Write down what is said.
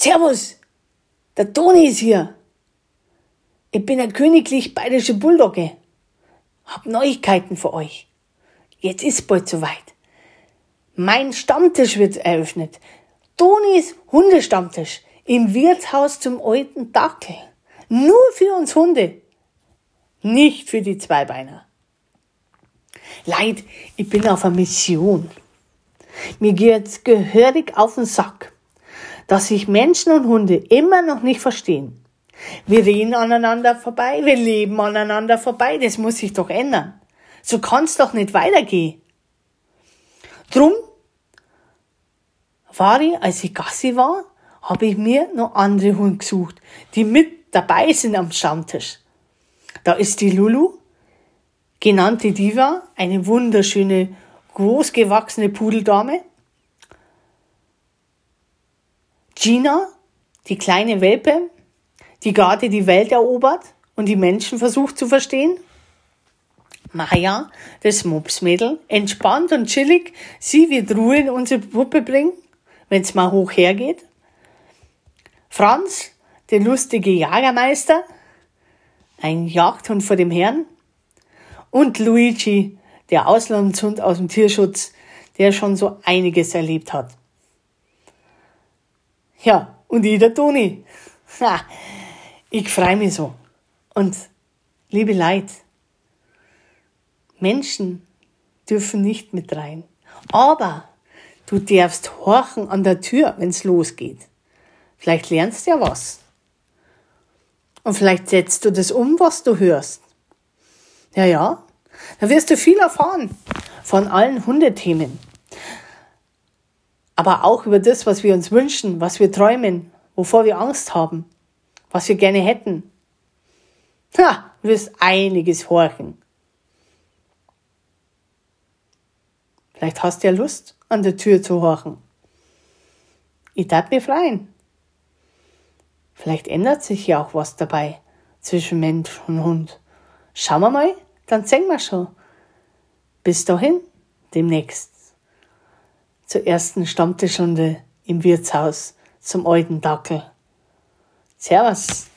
Servus, der Toni ist hier. Ich bin ein königlich bayerische Bulldogge. Hab Neuigkeiten für euch. Jetzt ist bald soweit. Mein Stammtisch wird eröffnet. Tonis Hundestammtisch im Wirtshaus zum alten Dackel. Nur für uns Hunde. Nicht für die Zweibeiner. Leid, ich bin auf einer Mission. Mir geht's gehörig auf den Sack, dass sich Menschen und Hunde immer noch nicht verstehen. Wir reden aneinander vorbei, wir leben aneinander vorbei, das muss sich doch ändern. So kann's doch nicht weitergehen. Drum war ich, als ich Gassi war, habe ich mir noch andere Hunde gesucht, die mit dabei sind am Stammtisch. Da ist die Lulu, genannte Diva, eine wunderschöne, großgewachsene Pudeldame. Gina, die kleine Welpe, die gerade die Welt erobert und die Menschen versucht zu verstehen. Maya, das Mopsmädel, entspannt und chillig, sie wird Ruhe in unsere Puppe bringen, wenn's mal hoch hergeht. Franz, der lustige Jagermeister, ein Jagdhund vor dem Herrn. Und Luigi, der Auslandshund aus dem Tierschutz, der schon so einiges erlebt hat. Ja, und ich, der Toni. Ha, ich freue mich so. Und liebe Leid, Menschen dürfen nicht mit rein. Aber du darfst horchen an der Tür, wenn's losgeht. Vielleicht lernst du ja was. Und vielleicht setzt du das um, was du hörst. Ja, ja. Da wirst du viel erfahren von allen Hundethemen. Aber auch über das, was wir uns wünschen, was wir träumen, wovor wir Angst haben, was wir gerne hätten. Ha, du wirst einiges horchen. Vielleicht hast du ja Lust, an der Tür zu horchen. Ich darf mich freuen. Vielleicht ändert sich ja auch was dabei zwischen Mensch und Hund. Schauen wir mal, dann sehen wir schon. Bis dahin, demnächst. Zur ersten Stammtischrunde im Wirtshaus zum alten Dackel. Servus.